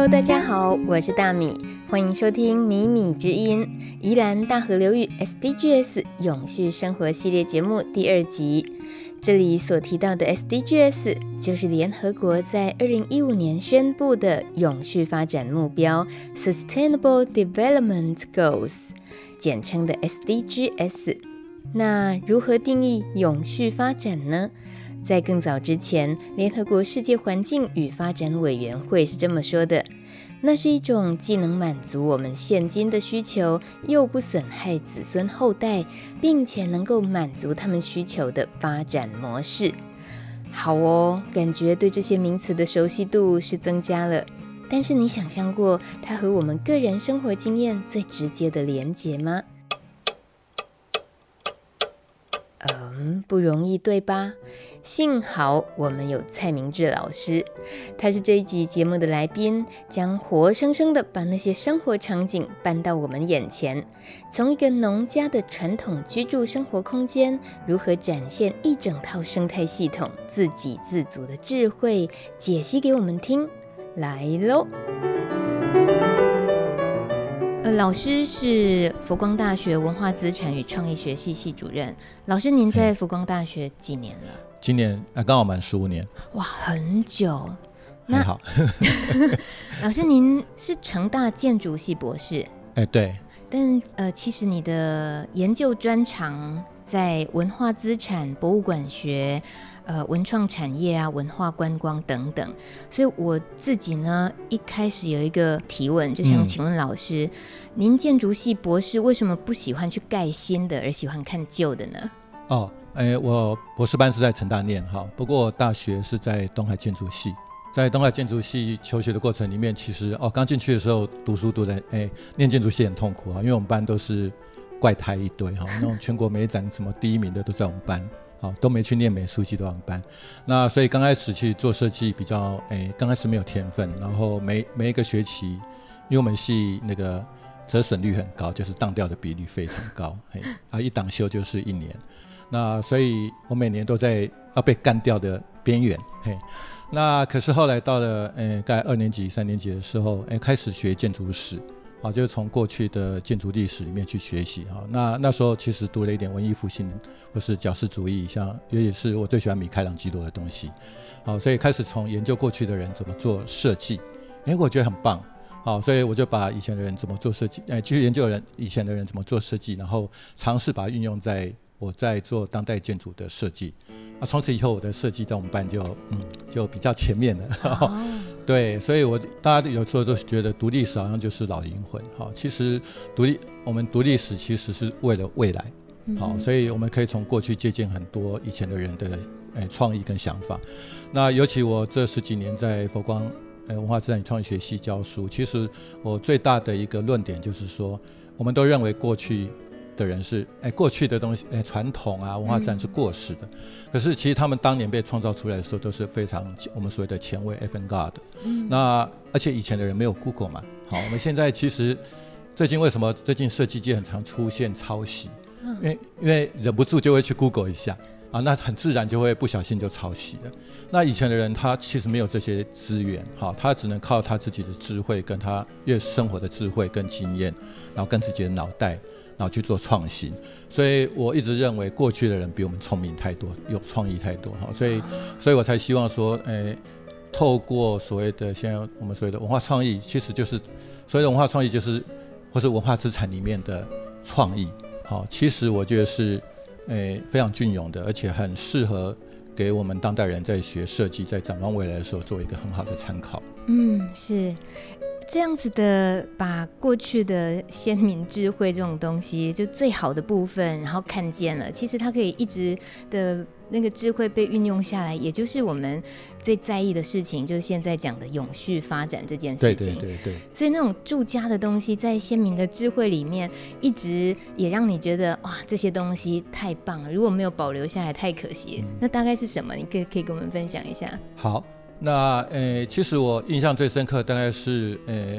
Hello，大家好，我是大米，欢迎收听米米之音宜兰大河流域 SDGs 永续生活系列节目第二集。这里所提到的 SDGs 就是联合国在二零一五年宣布的永续发展目标 （Sustainable Development Goals），简称的 SDGs。那如何定义永续发展呢？在更早之前，联合国世界环境与发展委员会是这么说的：那是一种既能满足我们现今的需求，又不损害子孙后代，并且能够满足他们需求的发展模式。好哦，感觉对这些名词的熟悉度是增加了。但是你想象过它和我们个人生活经验最直接的连结吗？嗯，不容易，对吧？幸好我们有蔡明志老师，他是这一集节目的来宾，将活生生的把那些生活场景搬到我们眼前，从一个农家的传统居住生活空间，如何展现一整套生态系统、自给自足的智慧，解析给我们听。来喽！呃，老师是佛光大学文化资产与创意学系系主任。老师，您在佛光大学几年了？今年啊，刚好满十五年。哇，很久。那好。老师，您是成大建筑系博士。哎，对。但呃，其实你的研究专长在文化资产、博物馆学、呃，文创产业啊、文化观光等等。所以我自己呢，一开始有一个提问，就想请问老师，嗯、您建筑系博士为什么不喜欢去盖新的，而喜欢看旧的呢？哦。哎，我博士班是在成大念哈，不过我大学是在东海建筑系，在东海建筑系求学的过程里面，其实哦，刚进去的时候读书读的哎，念建筑系很痛苦啊，因为我们班都是怪胎一堆哈，那种全国美展什么第一名的都在我们班，好都没去念美术系都在我们班，那所以刚开始去做设计比较哎，刚开始没有天分，然后每每一个学期，因为我们系那个折损率很高，就是当掉的比率非常高，哎啊一档修就是一年。那所以，我每年都在要被干掉的边缘，嘿。那可是后来到了，呃，大概二年级、三年级的时候，哎，开始学建筑史，啊，就是从过去的建筑历史里面去学习，哈。那那时候其实读了一点文艺复兴或是矫饰主义，像也也是我最喜欢米开朗基罗的东西，好，所以开始从研究过去的人怎么做设计，哎，我觉得很棒，好，所以我就把以前的人怎么做设计，哎，去研究人以前的人怎么做设计，然后尝试把它运用在。我在做当代建筑的设计，啊，从此以后我的设计在我们班就嗯就比较前面了，哦、对，所以我大家有时候都觉得读历史好像就是老灵魂，哈、哦，其实读历我们读历史其实是为了未来，好、哦，所以我们可以从过去借鉴很多以前的人的诶创意跟想法。那尤其我这十几年在佛光诶文化资产与创意学系教书，其实我最大的一个论点就是说，我们都认为过去。的人是哎，过去的东西哎，传统啊，文化自然是过时的。嗯、可是其实他们当年被创造出来的时候，都是非常我们所谓的前卫 avant-garde。嗯。那而且以前的人没有 Google 嘛，好，我们现在其实最近为什么最近设计界很常出现抄袭？嗯。因为因为忍不住就会去 Google 一下啊，那很自然就会不小心就抄袭了。那以前的人他其实没有这些资源，好，他只能靠他自己的智慧，跟他越生活的智慧跟经验，然后跟自己的脑袋。然后去做创新，所以我一直认为过去的人比我们聪明太多，有创意太多哈，所以，所以我才希望说，诶，透过所谓的现在我们所谓的文化创意，其实就是所谓的文化创意，就是或是文化资产里面的创意，好，其实我觉得是诶非常隽永的，而且很适合给我们当代人在学设计、在展望未来的时候做一个很好的参考。嗯，是。这样子的，把过去的先民智慧这种东西，就最好的部分，然后看见了，其实它可以一直的那个智慧被运用下来，也就是我们最在意的事情，就是现在讲的永续发展这件事情。对对对对。所以那种住家的东西，在先民的智慧里面，一直也让你觉得哇，这些东西太棒了，如果没有保留下来，太可惜。嗯。那大概是什么？你可以可以跟我们分享一下。好。那呃，其实我印象最深刻，大概是呃，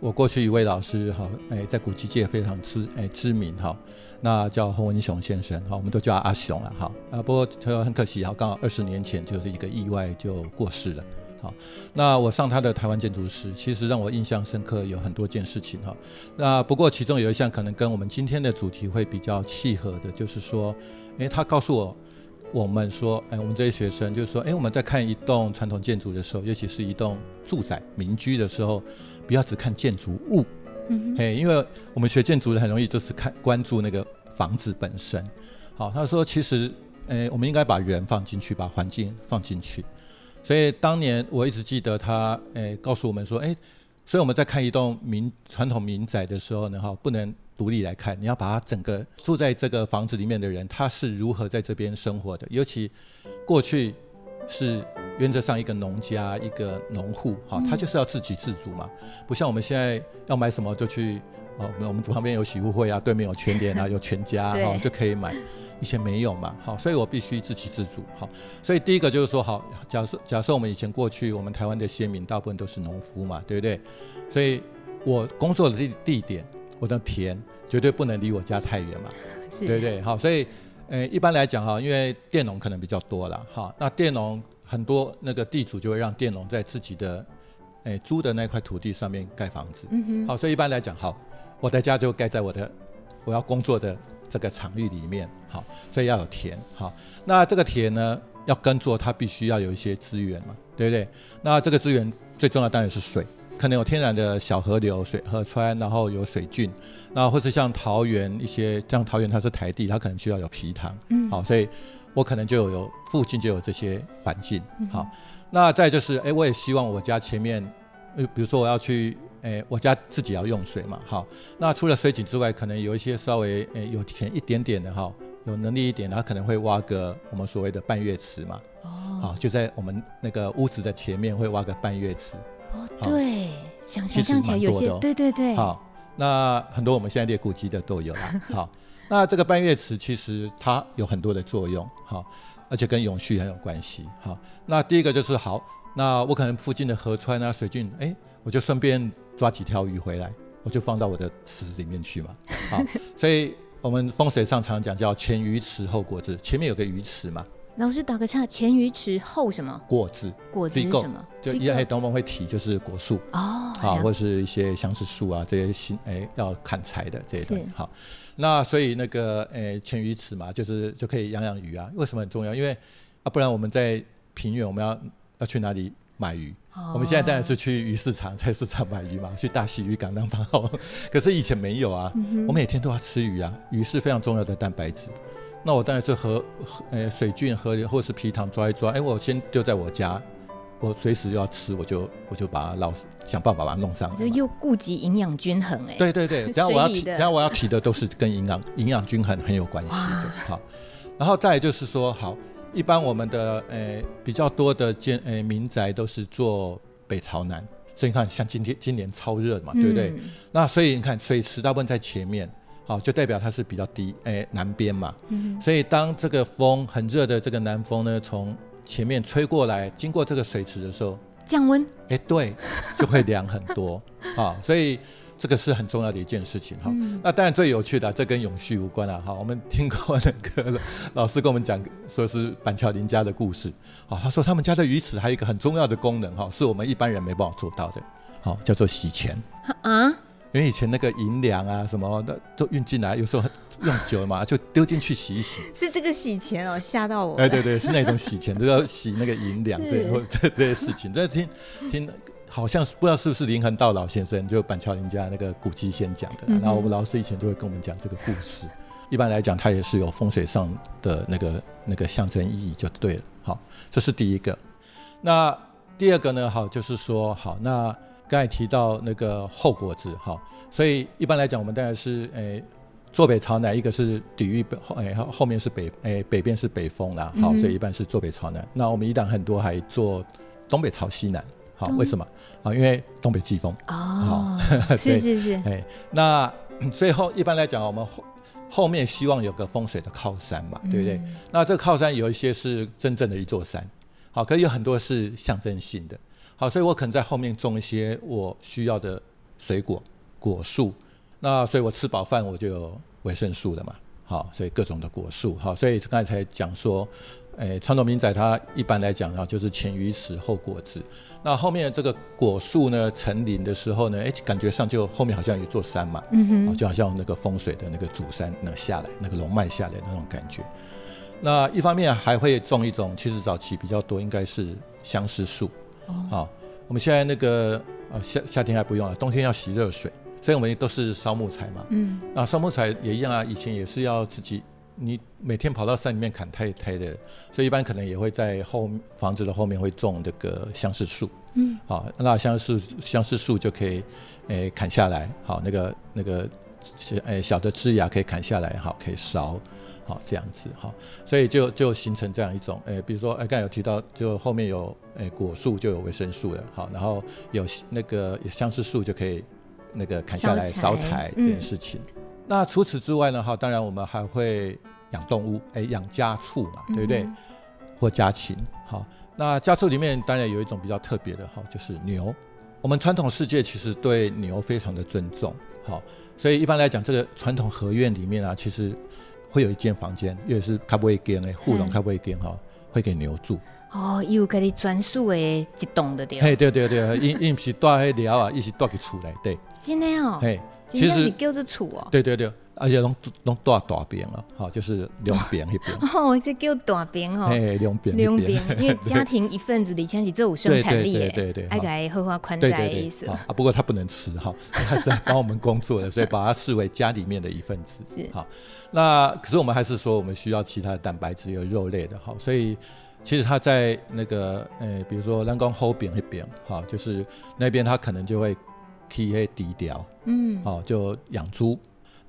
我过去一位老师哈，哎，在古迹界非常知哎知名哈，那叫洪文雄先生哈，我们都叫阿雄了哈啊。不过他很可惜哈，刚好二十年前就是一个意外就过世了好，那我上他的台湾建筑师，其实让我印象深刻有很多件事情哈。那不过其中有一项可能跟我们今天的主题会比较契合的，就是说，诶，他告诉我我们说，哎，我们这些学生就是说，哎，我们在看一栋传统建筑的时候，尤其是一栋住宅民居的时候，不要只看建筑物，嗯，哎，因为我们学建筑的很容易就是看关注那个房子本身。好，他说其实，哎，我们应该把人放进去，把环境放进去。所以当年我一直记得他，哎，告诉我们说，哎，所以我们在看一栋民传统民宅的时候呢，哈，不能独立来看，你要把它整个住在这个房子里面的人，他是如何在这边生活的。尤其过去是原则上一个农家，一个农户，哈，他就是要自给自足嘛，不像我们现在要买什么就去，哦，我们旁边有喜互惠啊，对面有全联啊，有全家，哈，就可以买。以前没有嘛，好，所以我必须自给自足，好，所以第一个就是说，好，假设假设我们以前过去，我们台湾的先民大部分都是农夫嘛，对不对？所以我工作的地地点，我的田绝对不能离我家太远嘛，对不对？好，所以，呃，一般来讲哈，因为佃农可能比较多了，哈，那佃农很多那个地主就会让佃农在自己的，哎，租的那块土地上面盖房子，嗯哼，好，所以一般来讲，好，我的家就盖在我的我要工作的。这个场域里面，好，所以要有田，好，那这个田呢，要耕作，它必须要有一些资源嘛，对不对？那这个资源最重要当然是水，可能有天然的小河流、水河川，然后有水圳，那或是像桃园一些，像桃园它是台地，它可能需要有皮塘，嗯，好，所以我可能就有附近就有这些环境，好，那再就是，哎，我也希望我家前面，呃，比如说我要去。诶，我家自己要用水嘛，好，那除了水井之外，可能有一些稍微诶有田一点点的哈，有能力一点，他可能会挖个我们所谓的半月池嘛，哦，好，就在我们那个屋子的前面会挖个半月池，哦，对，想想象起来有些，对对对，好，那很多我们现在列古籍的都有啦，好，那这个半月池其实它有很多的作用，好，而且跟永续很有关系，好，那第一个就是好，那我可能附近的河川啊水圳，哎，我就顺便。抓几条鱼回来，我就放到我的池子里面去嘛。好，所以我们风水上常讲叫前鱼池后果子，前面有个鱼池嘛。老师打个岔，前鱼池后什么？果子。果子是什么？就一些东风会提，就是果树哦，好，或是一些相思树啊，这些新哎要砍柴的这一段。好，那所以那个哎前鱼池嘛，就是就可以养养鱼啊。为什么很重要？因为啊，不然我们在平原，我们要要去哪里？买鱼，我们现在当然是去鱼市场、菜市场买鱼嘛，去大溪渔港那方好。可是以前没有啊，我每天都要吃鱼啊，鱼是非常重要的蛋白质。那我当然是河，呃，水菌、河流或是皮糖抓一抓，哎，我先丢在我家，我随时要吃，我就我就把它捞，想办法把它弄上来。就又顾及营养均衡哎。对对对，然后我要提，然后我要提的都是跟营养营养均衡很有关系的。好，然后再就是说好。一般我们的诶、欸、比较多的建诶、欸、民宅都是做北朝南，所以你看像今天今年超热嘛，对不对？嗯、那所以你看水池大部分在前面，好，就代表它是比较低哎、欸、南边嘛。嗯。所以当这个风很热的这个南风呢，从前面吹过来，经过这个水池的时候，降温。哎、欸，对，就会凉很多啊，所以。这个是很重要的一件事情哈。嗯、那当然最有趣的，这跟永续无关了哈。我们听过那个老师跟我们讲，说是板桥林家的故事。啊，他说他们家的鱼池还有一个很重要的功能哈，是我们一般人没办法做到的。好，叫做洗钱。啊？因为以前那个银两啊什么的都运进来，有时候用久了嘛，就丢进去洗一洗。是这个洗钱哦，吓到我。哎，对对，是那种洗钱，都要洗那个银两，这这这些事情。这听听。好像是不知道是不是林恒道老先生，就板桥林家那个古籍先讲的。然后我们老师以前就会跟我们讲这个故事。一般来讲，它也是有风水上的那个那个象征意义，就对了。好，这是第一个。那第二个呢？好，就是说，好，那刚才提到那个后果子哈，所以一般来讲，我们大概是诶坐北朝南，一个是抵御北诶后后面是北诶北边是北风啦，好，所以一般是坐北朝南。那我们宜兰很多还做东北朝西南。好，为什么？啊，因为东北季风。哦，是是 是。哎，那 最后一般来讲，我们后后面希望有个风水的靠山嘛，对不对？嗯、那这个靠山有一些是真正的一座山，好，可是有很多是象征性的。好，所以我可能在后面种一些我需要的水果果树。那所以我吃饱饭我就有维生素了嘛。好，所以各种的果树。好，所以刚才才讲说。诶传统民宅它一般来讲啊，就是前鱼池后果子。那后面这个果树呢，成林的时候呢，哎，感觉上就后面好像有一座山嘛，嗯哼，就好像那个风水的那个主山那下来，那个龙脉下来那种感觉。那一方面还会种一种，其实早期比较多应该是相思树。哦，好，我们现在那个呃夏夏天还不用了，冬天要洗热水，所以我们都是烧木材嘛。嗯，那烧木材也一样啊，以前也是要自己。你每天跑到山里面砍太太的，所以一般可能也会在后房子的后面会种这个相思树。嗯，好，那相思相思树就可以，诶、欸、砍下来，好，那个那个小诶小的枝芽可以砍下来，好，可以烧，好这样子，好，所以就就形成这样一种，诶、欸，比如说，诶刚才有提到，就后面有诶、欸、果树就有维生素了，好，然后有那个相思树就可以那个砍下来烧柴这件事情。嗯那除此之外呢？哈，当然我们还会养动物，哎，养家畜嘛，对不对？嗯、或家禽，好。那家畜里面当然有一种比较特别的，哈，就是牛。我们传统世界其实对牛非常的尊重，好，所以一般来讲，这个传统合院里面啊，其实会有一间房间，也是开不会间的护笼，开不会间哈，会给牛住。哦，有家己专属的一栋的对。嘿，对对对，因因不是住迄寮啊，伊是住去厝内对。真的哦。嘿。其实是叫做厝哦，对对对，而且拢拢大大边了，好，就是两边一边。哦，这叫大边哦，哎，两边两边，因为家庭一份子里，前是这有生产力对对对，爱给荷花宽带的意思。啊，不过他不能吃哈，他是帮我们工作的，所以把它视为家里面的一份子。是好，那可是我们还是说，我们需要其他的蛋白质，有肉类的，好，所以其实他在那个，呃，比如说人工后边那边，好，就是那边他可能就会。体会低调，嗯，好，就养猪。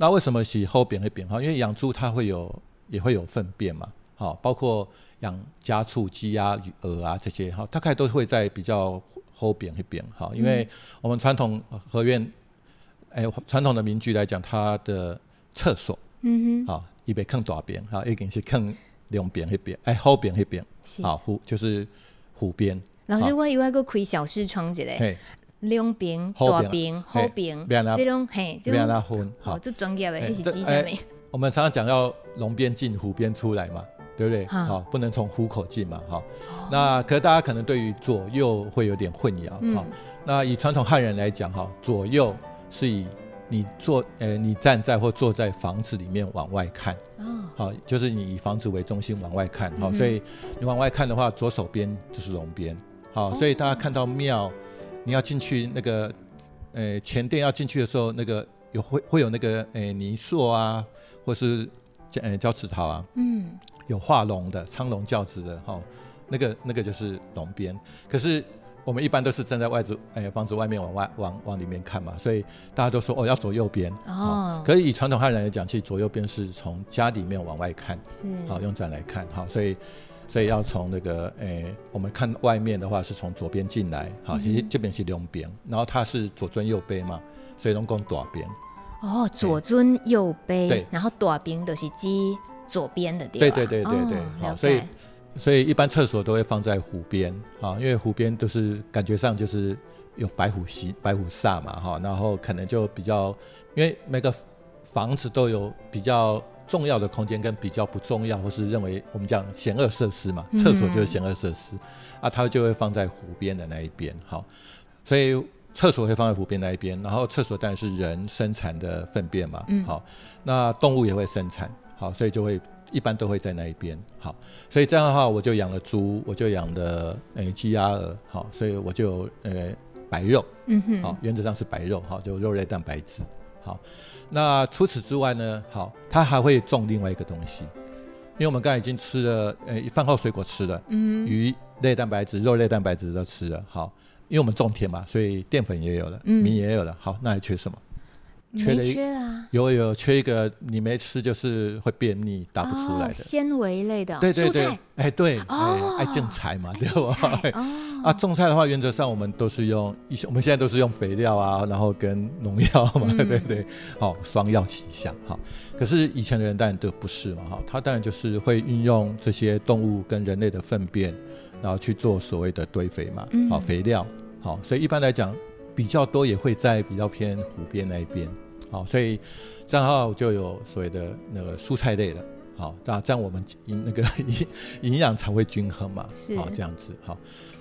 那为什么是后边会变哈？因为养猪它会有，也会有粪便嘛，好，包括养家畜、鸡鸭、鹅啊这些，哈，大概都会在比较后边一边，哈。因为我们传统合院，哎，传统的民居来讲，它的厕所，嗯哼，啊，一边坑大边，哈，一定是坑两边一边，哎，后边一边，好，湖就是湖边。老师，我以为个开小视窗之类。两边、大边、后边，这种嘿，这种分好，这专业的，那是几下面？我们常常讲要龙边进，虎边出来嘛，对不对？好，不能从虎口进嘛，哈。那可是大家可能对于左右会有点混淆，哈。那以传统汉人来讲，哈，左右是以你坐，呃，你站在或坐在房子里面往外看，哦，好，就是你以房子为中心往外看，好，所以你往外看的话，左手边就是龙边，好，所以大家看到庙。你要进去那个，呃，前殿要进去的时候，那个有会会有那个，呃，泥塑啊，或是，呃，交趾陶啊，嗯，有画龙的苍龙教子的哈、哦，那个那个就是龙边。可是我们一般都是站在外子，呃，房子外面往外往往里面看嘛，所以大家都说哦要左右边哦，哦。可是以传统汉人来讲，其实左右边是从家里面往外看，是，好、哦、用这样来看，哈、哦，所以。所以要从那个诶、欸，我们看外面的话是从左边进来，好，其实这边是两边，然后它是左尊右卑嘛，所以拢讲大边。哦，左尊右卑，对，然后大边都是指左边的地方。对对对对对，好、哦，所以所以一般厕所都会放在湖边，啊，因为湖边都是感觉上就是有白虎袭、白虎煞嘛，哈，然后可能就比较，因为每个房子都有比较。重要的空间跟比较不重要，或是认为我们讲险恶设施嘛，厕所就是险恶设施，嗯，啊，它就会放在湖边的那一边，好，所以厕所会放在湖边那一边，然后厕所当然是人生产的粪便嘛，嗯，好，那动物也会生产，好，所以就会一般都会在那一边，好，所以这样的话我就养了猪，我就养了诶鸡鸭鹅，好，所以我就呃白肉，嗯哼，好，原则上是白肉，好，就肉类蛋白质，好。那除此之外呢？好，它还会种另外一个东西，因为我们刚才已经吃了，呃，饭后水果吃了，嗯，鱼类蛋白质、肉类蛋白质都吃了，好，因为我们种田嘛，所以淀粉也有了，米也有了，好，那还缺什么？缺了一缺啊，有有缺一个，你没吃就是会便秘，打不出来的。纤维类的，对对对，哎对，哦，爱种菜嘛，对吧？啊，种菜的话，原则上我们都是用一些，我们现在都是用肥料啊，然后跟农药嘛，对对对，好，双药齐下，好。可是以前的人当然都不是嘛，哈，他当然就是会运用这些动物跟人类的粪便，然后去做所谓的堆肥嘛，好，肥料，好，所以一般来讲。比较多也会在比较偏湖边那一边，好，所以这样的话就有所谓的那个蔬菜类的，好，这样这样我们营那个 营营养才会均衡嘛，是好这样子好。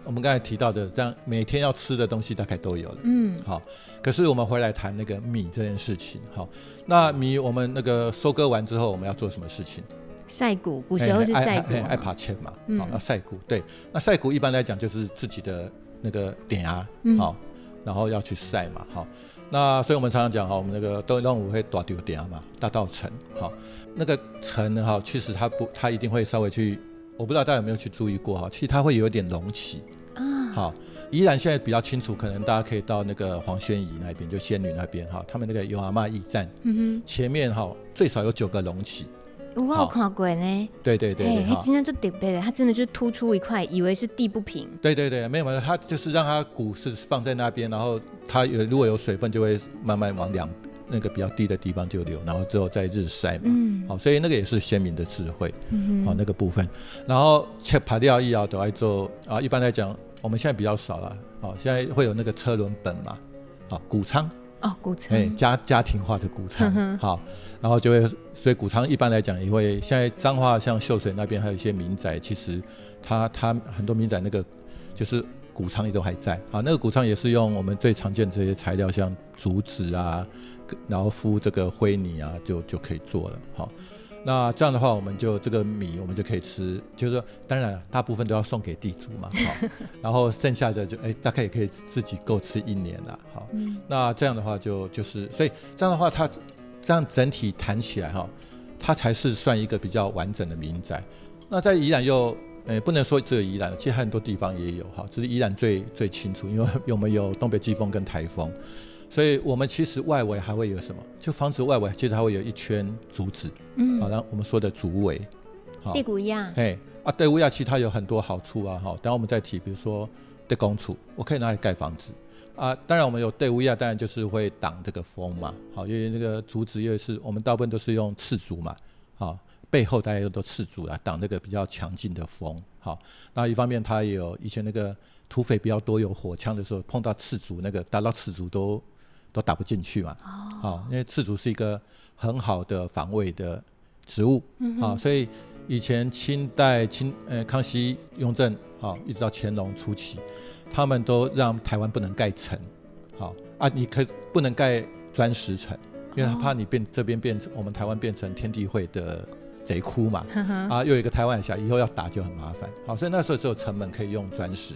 我们刚才提到的，这样每天要吃的东西大概都有了，嗯，好。可是我们回来谈那个米这件事情，好，那米我们那个收割完之后，我们要做什么事情？晒谷，古时候是晒谷，爱扒切嘛，嗯、要晒谷。对，那晒谷一般来讲就是自己的那个点啊，好、嗯，然后要去晒嘛，好。那所以我们常常讲哈，我们那个都让我会大丢点嘛，大稻城，好，那个城呢，哈，其实它不，它一定会稍微去，我不知道大家有没有去注意过哈，其实它会有一点隆起。啊，好，宜兰现在比较清楚，可能大家可以到那个黄宣仪那边，就仙女那边哈，他们那个有阿嬷驿站，嗯哼，前面哈最少有九个隆起。我有看过呢，对对对，哎，它今天就特别的，它真的就是突出一块，以为是地不平。对对对，没有没有，它就是让它骨是放在那边，然后它有如果有水分，就会慢慢往两那个比较低的地方就留，然后之后再日晒嘛。嗯。好，所以那个也是先民的智慧。嗯好，那个部分，然后切排掉以后都来做啊。一般来讲，我们现在比较少了。好，现在会有那个车轮本嘛。好，谷仓。哦，谷仓。哎，家家庭化的谷仓。好。然后就会，所以谷仓一般来讲也会，现在彰化像秀水那边还有一些民宅，其实它它很多民宅那个就是谷仓也都还在。好，那个谷仓也是用我们最常见的这些材料，像竹子啊，然后敷这个灰泥啊，就就可以做了。好，那这样的话，我们就这个米我们就可以吃，就是说当然大部分都要送给地主嘛。好，然后剩下的就哎大概也可以自己够吃一年了。好，那这样的话就就是，所以这样的话它。这样整体谈起来哈，它才是算一个比较完整的民宅。那在宜兰又，呃，不能说只有宜兰，其实很多地方也有哈，只是宜兰最最清楚，因为我们有东北季风跟台风，所以我们其实外围还会有什么？就房子外围其实还会有一圈竹子，嗯，好，然后我们说的竹围，好，地骨亚，哎，啊，地谷亚其实它有很多好处啊，哈，等下我们再提，比如说地公处，我可以拿来盖房子。啊，当然我们有地屋亚，当然就是会挡这个风嘛。好，因为那个竹子，因为是我们大部分都是用赤竹嘛。好，背后大家都赤竹啊，挡那个比较强劲的风。好，那一方面它也有以前那个土匪比较多，有火枪的时候碰到赤竹，那个打到赤竹都都打不进去嘛。哦。好，因为赤竹是一个很好的防卫的植物。嗯。好，所以以前清代清呃康熙、雍正，好，一直到乾隆初期。他们都让台湾不能盖城，好啊，你可不能盖砖石城，因为他怕你变这边变成我们台湾变成天地会的贼窟嘛，啊，又有一个台湾海峡，以后要打就很麻烦，好，所以那时候只有城门可以用砖石，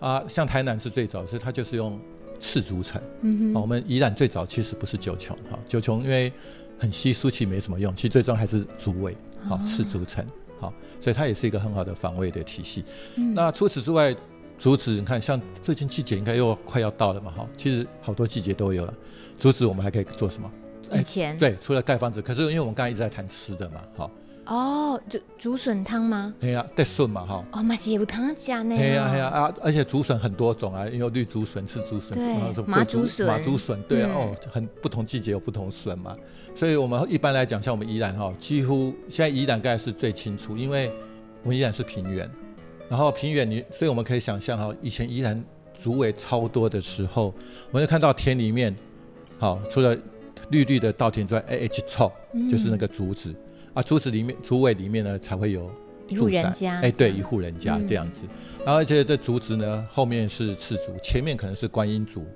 啊，像台南是最早，所以它就是用赤竹城，嗯，我们宜兰最早其实不是九琼，哈，九琼因为很稀疏，其实没什么用，其实最终还是竹围，好，赤竹城，好，所以它也是一个很好的防卫的体系，那除此之外。竹子，你看，像最近季节应该又快要到了嘛，哈，其实好多季节都有了。竹子我们还可以做什么？以前、欸、对，除了盖房子，可是因为我们刚才一直在谈吃的嘛，哈。哦，就竹笋汤吗？对呀，得笋嘛，哈。哦，嘛是有汤加呢。对呀，对呀啊，而且竹笋很多种啊，有绿竹笋、赤竹笋，什么什么马竹笋、马竹笋，对啊，哦，很不同季节有不同笋嘛。所以我们一般来讲，像我们宜兰哈，几乎现在宜兰盖是最清楚，因为我们宜兰是平原。然后平原，你所以我们可以想象哈，以前宜兰竹围超多的时候，我们就看到田里面，好，除了绿绿的稻田之外，哎，H 臭，就是那个竹子、嗯、啊，竹子里面竹围里面呢才会有一户人家，哎，对，一户人家这样子。嗯、然后而且这竹子呢，后面是赤竹，前面可能是观音竹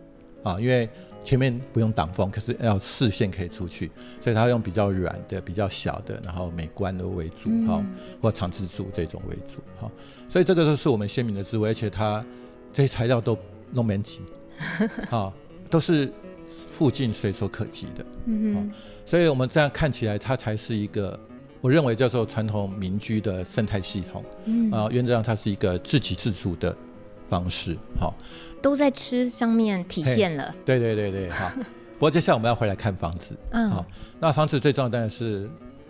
啊，因为。前面不用挡风，可是要视线可以出去，所以它用比较软的、比较小的，然后美观的为主，哈、嗯，或长枝竹这种为主，哈。所以这个都是我们鲜明的智慧，而且它这些材料都弄免挤，哈，都是附近随手可及的，嗯哦。所以我们这样看起来，它才是一个我认为叫做传统民居的生态系统，嗯啊，原则上它是一个自给自足的方式，哈。都在吃上面体现了。对对对对，好。不过接下来我们要回来看房子，嗯，好。那房子最重要的当然是，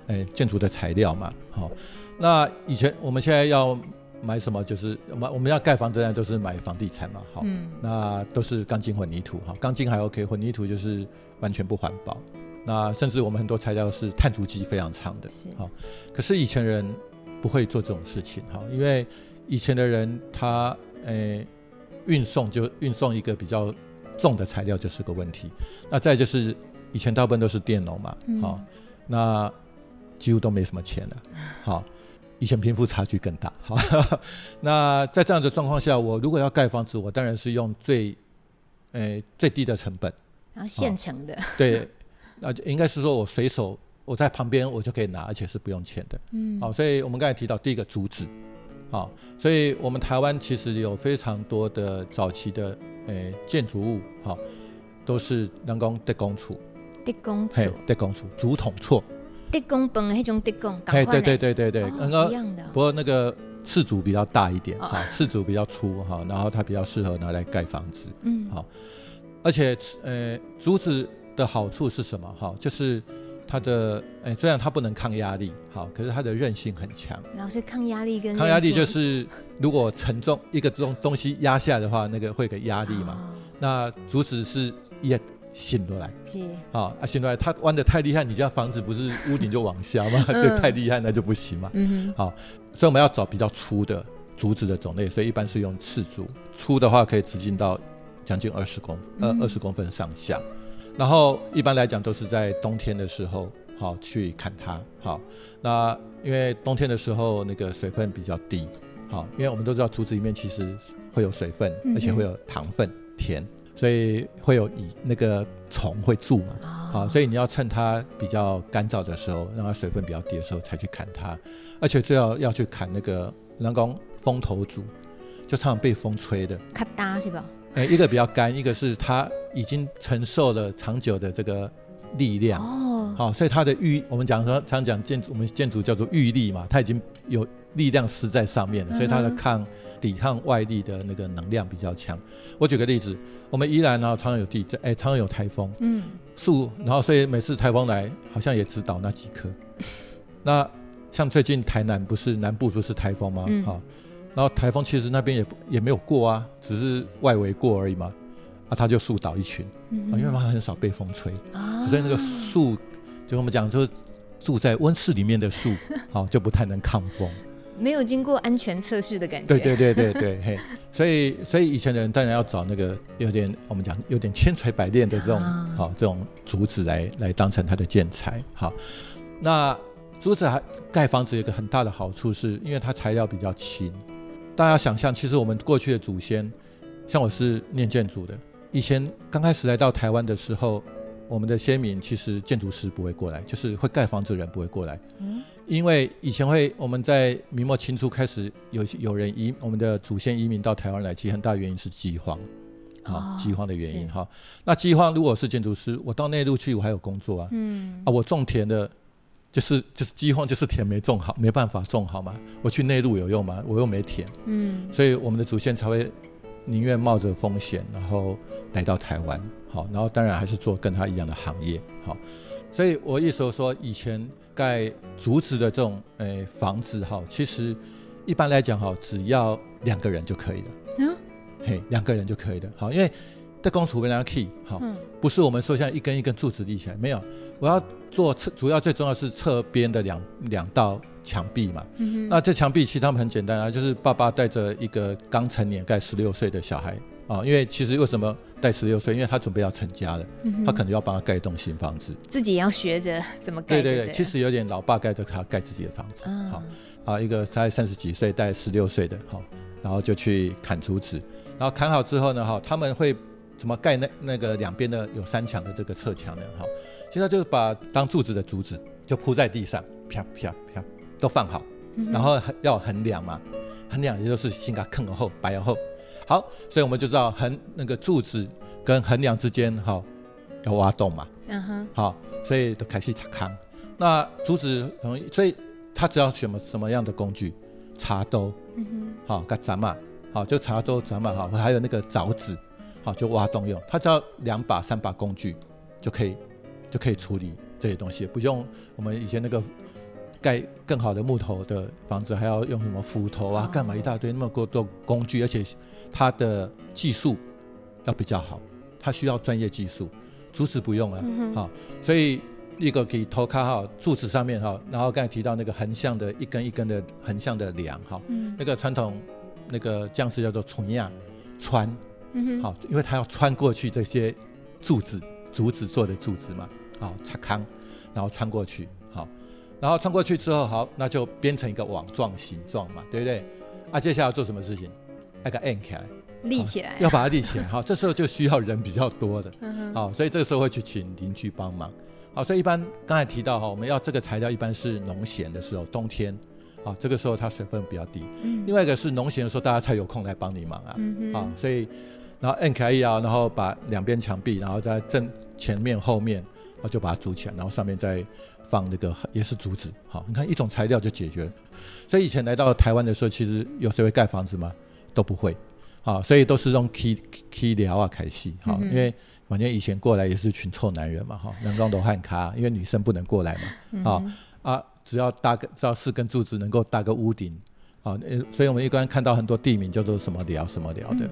哎，建筑的材料嘛，好。那以前我们现在要买什么？就是我们我们要盖房子呢，都是买房地产嘛，好。嗯。那都是钢筋混凝土，哈，钢筋还 OK，混凝土就是完全不环保。那甚至我们很多材料是碳足迹非常长的，是。好。可是以前人不会做这种事情，哈，因为以前的人他，诶。运送就运送一个比较重的材料就是个问题，那再就是以前大部分都是佃农嘛，好、嗯哦，那几乎都没什么钱了。好，以前贫富差距更大。好，那在这样的状况下，我如果要盖房子，我当然是用最，诶最低的成本，然后现成的。对，那应该是说我随手我在旁边我就可以拿，而且是不用钱的。嗯，好，所以我们刚才提到第一个竹子。好，所以我们台湾其实有非常多的早期的诶、欸、建筑物，好，都是人工鉄工厝，鉄工厝，鉄工厝，竹筒厝，鉄工本那种鉄工，哎，对对对对对，那个一样的，不过那个次竹比较大一点，哈、哦，刺竹比较粗哈，然后它比较适合拿来盖房子，嗯，好，而且呃，竹子的好处是什么？哈，就是。它的哎、欸，虽然它不能抗压力，好，可是它的韧性很强。老师，抗压力跟抗压力就是，如果沉重一个东东西压下来的话，那个会给压力嘛。哦、那竹子是也醒过来，是啊，醒过来，它弯的太厉害，你家房子不是屋顶就往下嘛？这、嗯、太厉害那就不行嘛。嗯哼。好，所以我们要找比较粗的竹子的种类，所以一般是用刺竹，粗的话可以直径到将近二十公呃二十公分上下。然后一般来讲都是在冬天的时候，好去砍它，好。那因为冬天的时候那个水分比较低，好，因为我们都知道竹子里面其实会有水分，而且会有糖分，甜，所以会有蚁那个虫会蛀嘛，好，所以你要趁它比较干燥的时候，让它水分比较低的时候才去砍它，而且最好要去砍那个人工风头竹，就常常被风吹的，咔哒是吧？哎，一个比较干，一个是它已经承受了长久的这个力量哦，好，所以它的玉，我们讲说常讲建筑，我们建筑叫做玉力嘛，它已经有力量施在上面了，所以它的抗抵抗外力的那个能量比较强。我举个例子，我们宜兰呢常常有地震，哎，常常有台风，嗯，树，然后所以每次台风来，好像也只倒那几棵。那像最近台南不是南部不是台风吗？好。然后台风其实那边也也没有过啊，只是外围过而已嘛，啊，它就树倒一群，嗯、啊，因为它很少被风吹，啊、所以那个树，就我们讲，就是住在温室里面的树，好、啊、就不太能抗风，没有经过安全测试的感觉。对对对对对，嘿，所以所以以前的人当然要找那个有点我们讲有点千锤百炼的这种好、这种竹子来来当成它的建材，好、啊，那竹子还盖房子有一个很大的好处是，因为它材料比较轻。大家想象，其实我们过去的祖先，像我是念建筑的，以前刚开始来到台湾的时候，我们的先民其实建筑师不会过来，就是会盖房子的人不会过来，嗯，因为以前会我们在明末清初开始有有人移我们的祖先移民到台湾来，其实很大原因是饥荒，啊，饥荒的原因哈。那饥荒如果是建筑师，我到内陆去，我还有工作啊，嗯，啊，我种田的。就是就是饥荒，就是田没种好，没办法种好嘛。我去内陆有用吗？我又没田，嗯，所以我们的祖先才会宁愿冒着风险，然后来到台湾，好，然后当然还是做跟他一样的行业，好。所以我意思说，以前盖竹子的这种诶、欸、房子，哈，其实一般来讲，哈，只要两个人就可以了，嗯，嘿，两个人就可以了，好，因为在工处为了 key，好，不是我们说像一根一根柱子立起来，没有。我要做侧，主要最重要是侧边的两两道墙壁嘛。那这墙壁其实他们很简单啊，就是爸爸带着一个刚成年、盖十六岁的小孩啊，因为其实为什么带十六岁？因为他准备要成家了，嗯、他可能要帮他盖一栋新房子，自己也要学着怎么盖。对对对，其实有点老爸盖着他盖自己的房子。好、哦、啊，一个才三十几岁带十六岁的，好，然后就去砍竹子，然后砍好之后呢，哈，他们会怎么盖那那个两边的有三墙的这个侧墙呢？哈。现在就是把当柱子的竹子就铺在地上，啪啪啪都放好，然后要横梁嘛，横梁也就是先给它坑厚，摆厚。好，所以我们就知道横那个柱子跟横梁之间哈要挖洞嘛，嗯哼，好，所以都开始插坑。那竹子容易，所以他只要选什么什么样的工具，茶兜，嗯哼，好，跟斩嘛，好就茶兜斩嘛，好，还有那个凿子，好就挖洞用。他只要两把三把工具就可以。就可以处理这些东西，不用我们以前那个盖更好的木头的房子，还要用什么斧头啊，干嘛一大堆那么多工具，而且它的技术要比较好，它需要专业技术，竹子不用啊，嗯、哼好，所以一个可以头卡哈柱子上面哈，然后刚才提到那个横向的一根一根的横向的梁哈，嗯、那个传统那个匠师叫做穿呀穿，嗯、哼好，因为它要穿过去这些柱子，竹子做的柱子嘛。好，插康，然后穿过去，好，然后穿过去之后，好，那就编成一个网状形状嘛，对不对？啊，接下来要做什么事情？那个按起来，立起来，要把它立起来。好，这时候就需要人比较多的，好，所以这个时候会去请邻居帮忙。好，所以一般刚才提到哈，我们要这个材料一般是农闲的时候，冬天，啊，这个时候它水分比较低。嗯。另外一个是农闲的时候，大家才有空来帮你忙啊。嗯。啊，所以然后按开一摇，然后把两边墙壁，然后在正前面后面，然后就把它组起来，然后上面再。放那个也是竹子，好，你看一种材料就解决了。所以以前来到台湾的时候，其实有谁会盖房子吗？都不会，好，所以都是用 key key 聊啊开始，好，因为反正以前过来也是群臭男人嘛，哈，能工都汉卡，因为女生不能过来嘛，啊啊，只要搭个只要四根柱子能够搭个屋顶，啊，所以我们一般看到很多地名叫做什么寮什么寮的。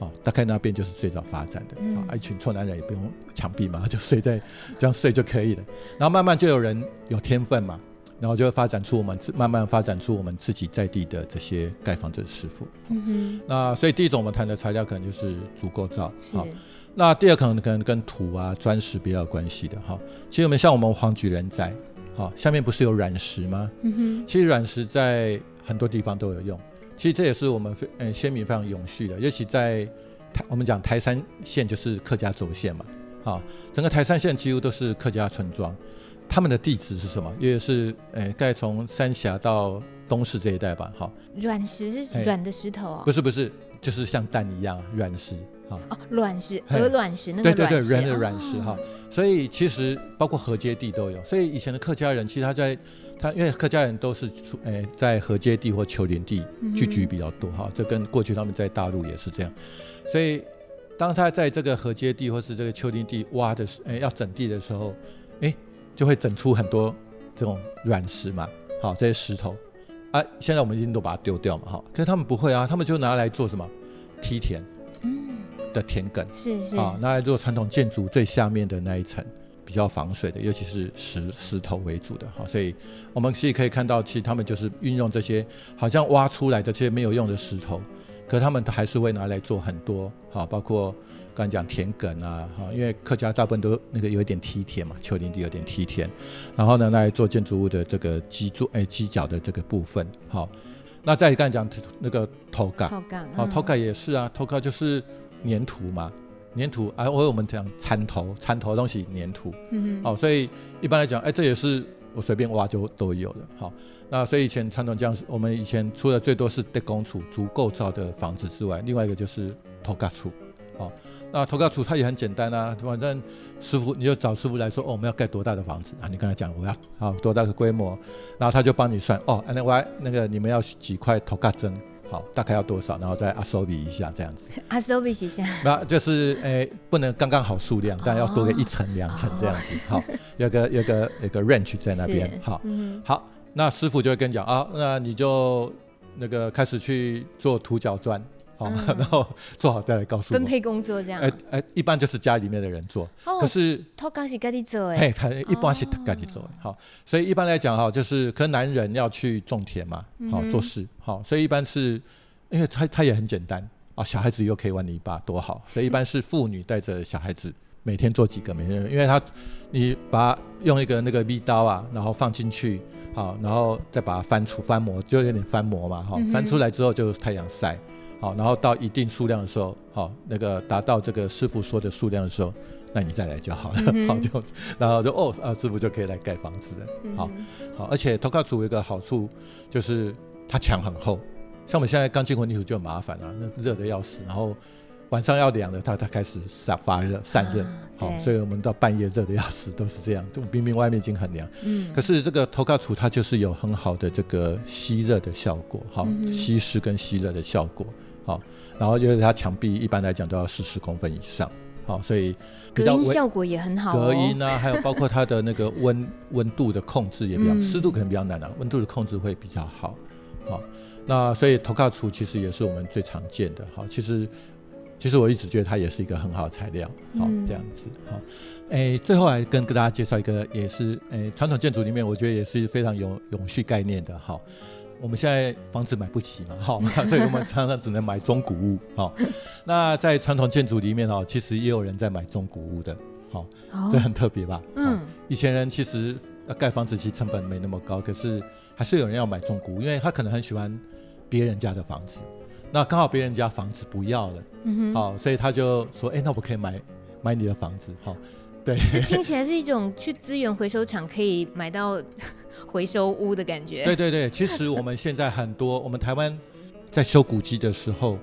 哦，大概那边就是最早发展的，啊、嗯，一群臭男人也不用墙壁嘛，就睡在这样睡就可以了。然后慢慢就有人有天分嘛，然后就会发展出我们自慢慢发展出我们自己在地的这些盖房子的师傅。嗯哼。那所以第一种我们谈的材料可能就是竹构造。好，那第二可能可能跟土啊砖石比较有关系的哈。其实我们像我们黄举人在，好，下面不是有软石吗？嗯哼。其实软石在很多地方都有用。其实这也是我们非嗯先民非常永续的，尤其在台我们讲台山县就是客家轴线嘛，啊，整个台山县几乎都是客家村庄，他们的地址是什么？因为是呃，大概从三峡到东市这一带吧，哈。软石是软的石头哦？不是不是，就是像蛋一样软石啊。哦，卵石，鹅卵石那个对对对，人的卵石哈。所以其实包括河阶地都有，所以以前的客家人其实他在。他因为客家人都是出诶在河阶地或丘陵地聚居比较多哈，嗯、这跟过去他们在大陆也是这样，所以当他在这个河阶地或是这个丘陵地挖的时哎要整地的时候，诶就会整出很多这种软石嘛，好这些石头。啊，现在我们已经都把它丢掉嘛哈，可是他们不会啊，他们就拿来做什么？梯田的田埂，是是。啊，那来做传统建筑最下面的那一层。比较防水的，尤其是石石头为主的哈，所以我们其实可以看到，其实他们就是运用这些好像挖出来的这些没有用的石头，可他们还是会拿来做很多哈，包括刚才讲田埂啊哈，因为客家大部分都那个有一点梯田嘛，丘陵地有点梯田，然后呢，来做建筑物的这个基座哎基脚的这个部分好，那再刚才讲那个头盖，头盖好头盖也是啊，头盖就是粘土嘛。粘土啊，或者我们讲铲头，铲头的东西粘土，嗯哼，好，所以一般来讲，哎，这也是我随便挖就都有的，好，那所以以前传统这样子，我们以前出的最多是德工厝，竹构造的房子之外，另外一个就是头盖厝，好，那土埆厝它也很简单啊，反正师傅你就找师傅来说，哦，我们要盖多大的房子啊？你跟他讲我要好多大的规模，然后他就帮你算，哦，那我那个你们要几块土埆砖。好，大概要多少，然后再阿收比一下这样子。阿收比一下，那就是诶、欸，不能刚刚好数量，但要多个一层两层这样子。好，有个有个有个 range 在那边。好，嗯、好，那师傅就会跟你讲啊，那你就那个开始去做土角砖。好，然后做好再来告诉我。分配工作这样。哎哎，一般就是家里面的人做。可是。他刚是自己做哎。嘿，他一般是自己做。好，所以一般来讲哈，就是可能男人要去种田嘛，好做事，好，所以一般是，因为他他也很简单啊，小孩子又可以玩泥巴，多好。所以一般是妇女带着小孩子，每天做几个，每天，因为他你把它用一个那个 V 刀啊，然后放进去，好，然后再把它翻出翻模，就有点翻模嘛，哈，翻出来之后就太阳晒。好，然后到一定数量的时候，好，那个达到这个师傅说的数量的时候，那你再来就好了。嗯、好，就然后就哦，啊，师傅就可以来盖房子了。好，好，而且土埆厝有一个好处就是它墙很厚，像我们现在钢筋混凝土就很麻烦了，那热的要死，然后晚上要凉了，它它开始散发热散热，啊、好，所以我们到半夜热的要死，都是这样，就明明外面已经很凉，嗯，可是这个土埆厝它就是有很好的这个吸热的效果，好，嗯、吸湿跟吸热的效果。好，然后就是它墙壁一般来讲都要四十公分以上，好，所以隔音效果也很好，哦。隔音啊，还有包括它的那个温温度的控制也比较，嗯、湿度可能比较难啊，温度的控制会比较好。好，那所以土埆厝其实也是我们最常见的。好，其实其实我一直觉得它也是一个很好的材料。好，这样子。好，诶，最后来跟跟大家介绍一个，也是诶传统建筑里面我觉得也是非常有永续概念的。好。我们现在房子买不起嘛，好，所以我们常常只能买中古屋，好。那在传统建筑里面哦，其实也有人在买中古屋的，好，这很特别吧？嗯，以前人其实盖房子其实成本没那么高，可是还是有人要买中古屋，因为他可能很喜欢别人家的房子，那刚好别人家房子不要了，嗯哼，好，所以他就说，哎、欸，那我可以买买你的房子，好，对，听起来是一种去资源回收厂可以买到 回收屋的感觉。对对对，其实我们现在很多，我们台湾在修古迹的时候，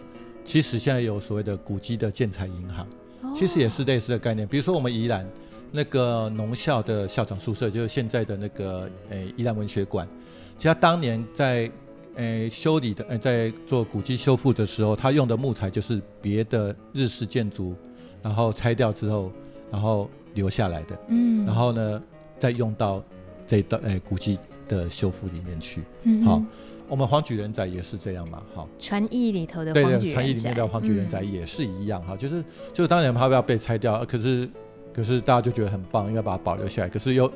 其实现在有所谓的古迹的建材银行，其实也是类似的概念，比如说我们宜兰。那个农校的校长宿舍，就是现在的那个诶宜兰文学馆。其实他当年在诶修理的，诶在做古迹修复的时候，他用的木材就是别的日式建筑，然后拆掉之后，然后留下来的。嗯。然后呢，再用到这一道诶古迹的修复里面去。嗯。好，我们黄举人仔也是这样嘛。好。传艺里头的黄举人宅。对对，传艺里面的黄举人宅也是一样哈、嗯，就是就是当年他不要被拆掉，可是。可是大家就觉得很棒，应该把它保留下来。可是又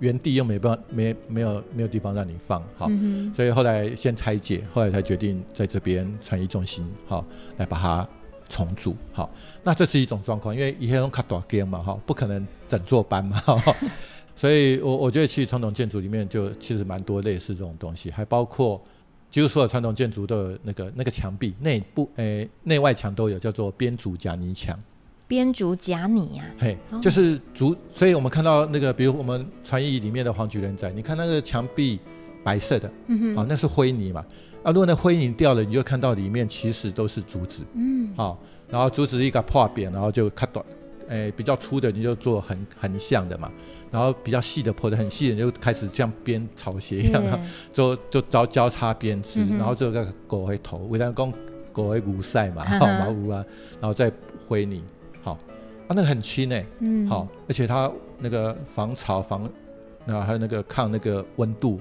原地又没办法，没没有没有地方让你放，好、嗯，所以后来先拆解，后来才决定在这边传艺中心，好，来把它重组，好。那这是一种状况，因为以前用卡多间嘛，哈，不可能整座搬嘛，所以我我觉得其实传统建筑里面就其实蛮多类似这种东西，还包括几乎所有传统建筑的那个那个墙壁内部，诶、欸，内外墙都有叫做编竹夹泥墙。编竹夹泥呀，嘿，就是竹，所以我们看到那个，比如我们传艺里面的黄举人仔，你看那个墙壁白色的，嗯哼，啊，那是灰泥嘛，啊，如果那灰泥掉了，你就看到里面其实都是竹子，嗯，好，然后竹子一个破扁，然后就砍短，诶，比较粗的你就做横横向的嘛，然后比较细的破的很细的，你就开始像编草鞋一样，就就交交叉编织，然后这个狗会头，为了讲狗会无晒嘛，好毛乌啊，然后再灰泥。好，啊，那个很轻诶，嗯，好，而且它那个防潮防，那还有那个抗那个温度，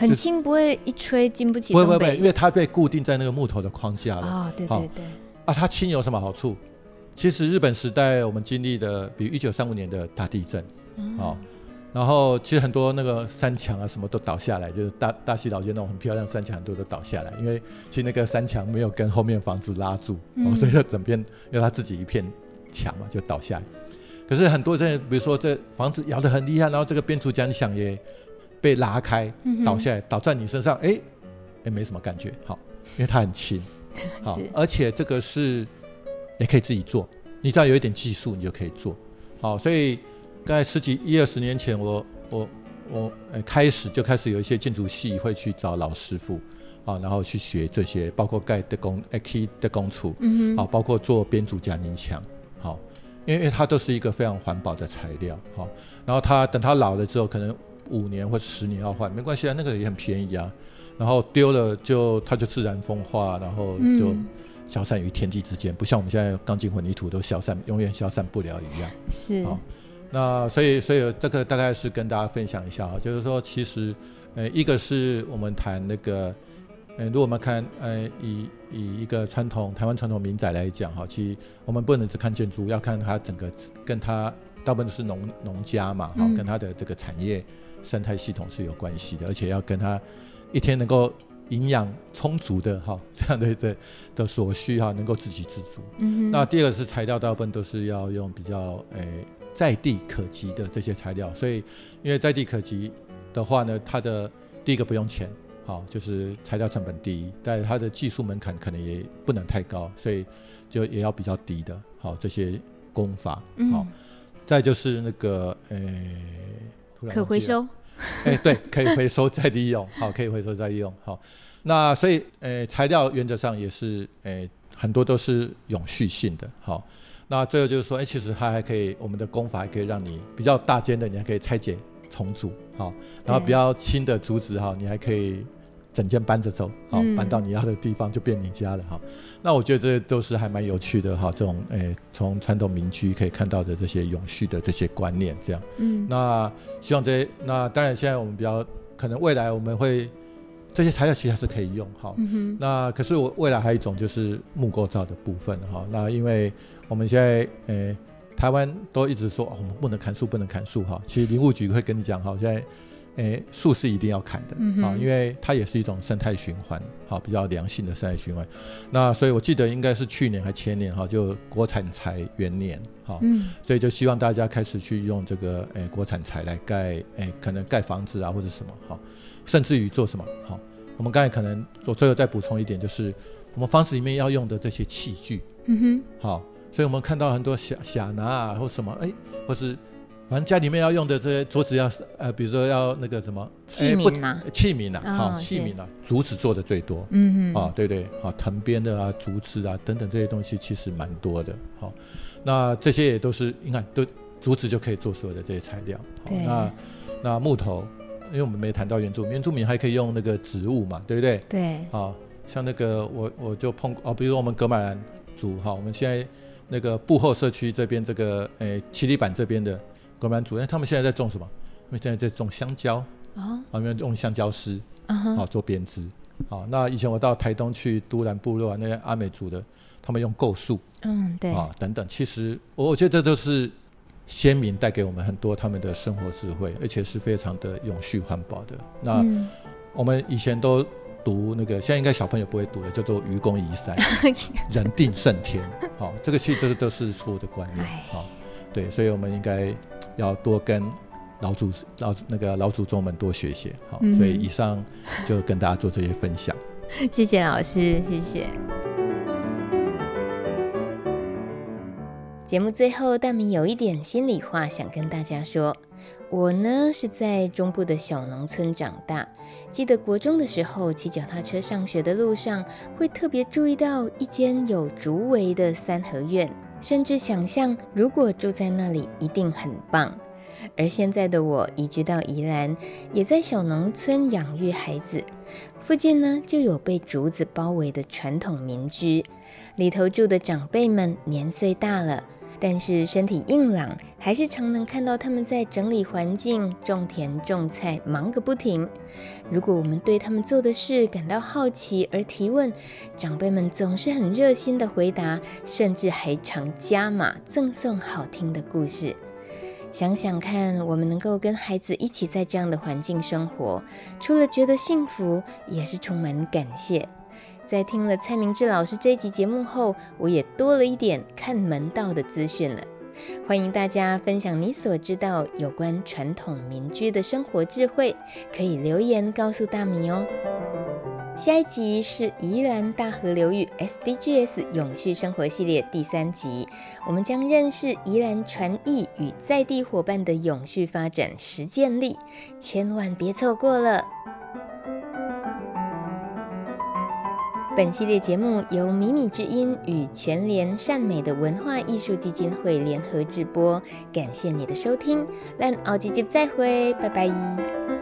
很轻，不会一吹经不起。不会不会，因为它被固定在那个木头的框架了。啊、哦，对对对。啊，它轻有什么好处？其实日本时代我们经历的，比如一九三五年的大地震，嗯，好，然后其实很多那个山墙啊什么都倒下来，就是大大溪老街那种很漂亮山墙很多都倒下来，因为其实那个山墙没有跟后面房子拉住，嗯，所以就整片因为它自己一片。墙嘛就倒下来，可是很多人，比如说这房子摇得很厉害，然后这个编竹夹想也被拉开倒下来，倒在你身上，哎、欸，也没什么感觉，好，因为它很轻，好，而且这个是也可以自己做，你只要有一点技术，你就可以做，好，所以刚才十几一二十年前我，我我我呃开始就开始有一些建筑系会去找老师傅。啊，然后去学这些，包括盖的工、key 的工处，嗯，好，包括做编组夹泥墙，好，因为它都是一个非常环保的材料，好，然后它等它老了之后，可能五年或十年要换，没关系啊，那个也很便宜啊，然后丢了就它就自然风化，然后就消散于天地之间，不像我们现在钢筋混凝土都消散，永远消散不了一样，是，好，那所以所以这个大概是跟大家分享一下啊，就是说其实，呃，一个是我们谈那个。呃，如果我们看，呃，以以一个传统台湾传统民宅来讲，哈，其实我们不能只看建筑，要看它整个跟它大部分都是农农家嘛，哈，跟它的这个产业生态系统是有关系的，而且要跟它一天能够营养充足的哈，这样的这的所需哈，能够自给自足。嗯。那第二个是材料，大部分都是要用比较诶在地可及的这些材料，所以因为在地可及的话呢，它的第一个不用钱。好，就是材料成本低，但它的技术门槛可能也不能太高，所以就也要比较低的。好，这些工法，好，嗯、再就是那个诶、欸，可回收，哎、欸，对，可以回收再利用，好，可以回收再利用，好，那所以诶、欸，材料原则上也是诶、欸，很多都是永续性的，好，那最后就是说，哎、欸，其实它还可以，我们的工法还可以让你比较大间的，你还可以拆解重组，好，然后比较轻的竹子哈，你还可以。整间搬着走，好，搬到你要的地方就变你家了，哈、嗯。那我觉得这都是还蛮有趣的，哈。这种诶，从传统民居可以看到的这些永续的这些观念，这样。嗯。那希望这些，那当然现在我们比较可能未来我们会这些材料其实还是可以用，哈。嗯哼。那可是我未来还有一种就是木构造的部分，哈。那因为我们现在诶，台湾都一直说、哦、我们不能砍树，不能砍树，哈。其实林务局会跟你讲，哈，现在。诶，树是一定要砍的，嗯、啊，因为它也是一种生态循环，好、啊，比较良性的生态循环。那所以我记得应该是去年还前年哈、啊，就国产材元年，哈、啊，嗯，所以就希望大家开始去用这个诶国产材来盖，诶，可能盖房子啊或者什么，哈、啊，甚至于做什么，好、啊，我们刚才可能我最后再补充一点，就是我们房子里面要用的这些器具，嗯哼，好、啊，所以我们看到很多小小拿啊或什么，哎，或是。反正家里面要用的这些竹子要呃，比如说要那个什么器皿啊，器皿啊，好、哦、器皿啊，竹子做的最多，嗯嗯，啊对对，啊藤编的啊，竹子啊等等这些东西其实蛮多的，好，那这些也都是你看都竹子就可以做所有的这些材料，好，那那木头，因为我们没谈到原住民，原住民还可以用那个植物嘛，对不对？对，啊，像那个我我就碰哦，比如说我们格马兰族哈，我们现在那个布后社区这边这个诶七里板这边的。噶玛兰族，他们现在在种什么？因为现在在种香蕉啊，他们用香蕉丝啊做编织啊。那以前我到台东去都兰部落啊，那些阿美族的，他们用构树，嗯，对啊等等。其实我我觉得这都是先民带给我们很多他们的生活智慧，而且是非常的永续环保的。那我们以前都读那个，现在应该小朋友不会读了，叫做愚公移山，人定胜天。好，这个其实这个都是错误的观念。好，对，所以我们应该。要多跟老祖老那个老祖宗们多学习，好，嗯、所以以上就跟大家做这些分享。谢谢老师，谢谢。节目最后，大明有一点心里话想跟大家说。我呢是在中部的小农村长大，记得国中的时候骑脚踏车上学的路上，会特别注意到一间有竹围的三合院。甚至想象，如果住在那里，一定很棒。而现在的我移居到宜兰，也在小农村养育孩子。附近呢，就有被竹子包围的传统民居，里头住的长辈们年岁大了。但是身体硬朗，还是常能看到他们在整理环境、种田、种菜，忙个不停。如果我们对他们做的事感到好奇而提问，长辈们总是很热心的回答，甚至还常加码赠送好听的故事。想想看，我们能够跟孩子一起在这样的环境生活，除了觉得幸福，也是充满感谢。在听了蔡明志老师这一集节目后，我也多了一点看门道的资讯了。欢迎大家分享你所知道有关传统民居的生活智慧，可以留言告诉大米哦。下一集是宜兰大河流域 SDGs 永续生活系列第三集，我们将认识宜兰传艺与在地伙伴的永续发展实践力，千万别错过了。本系列节目由迷你之音与全联善美的文化艺术基金会联合制播，感谢你的收听，咱后几集再会，拜拜。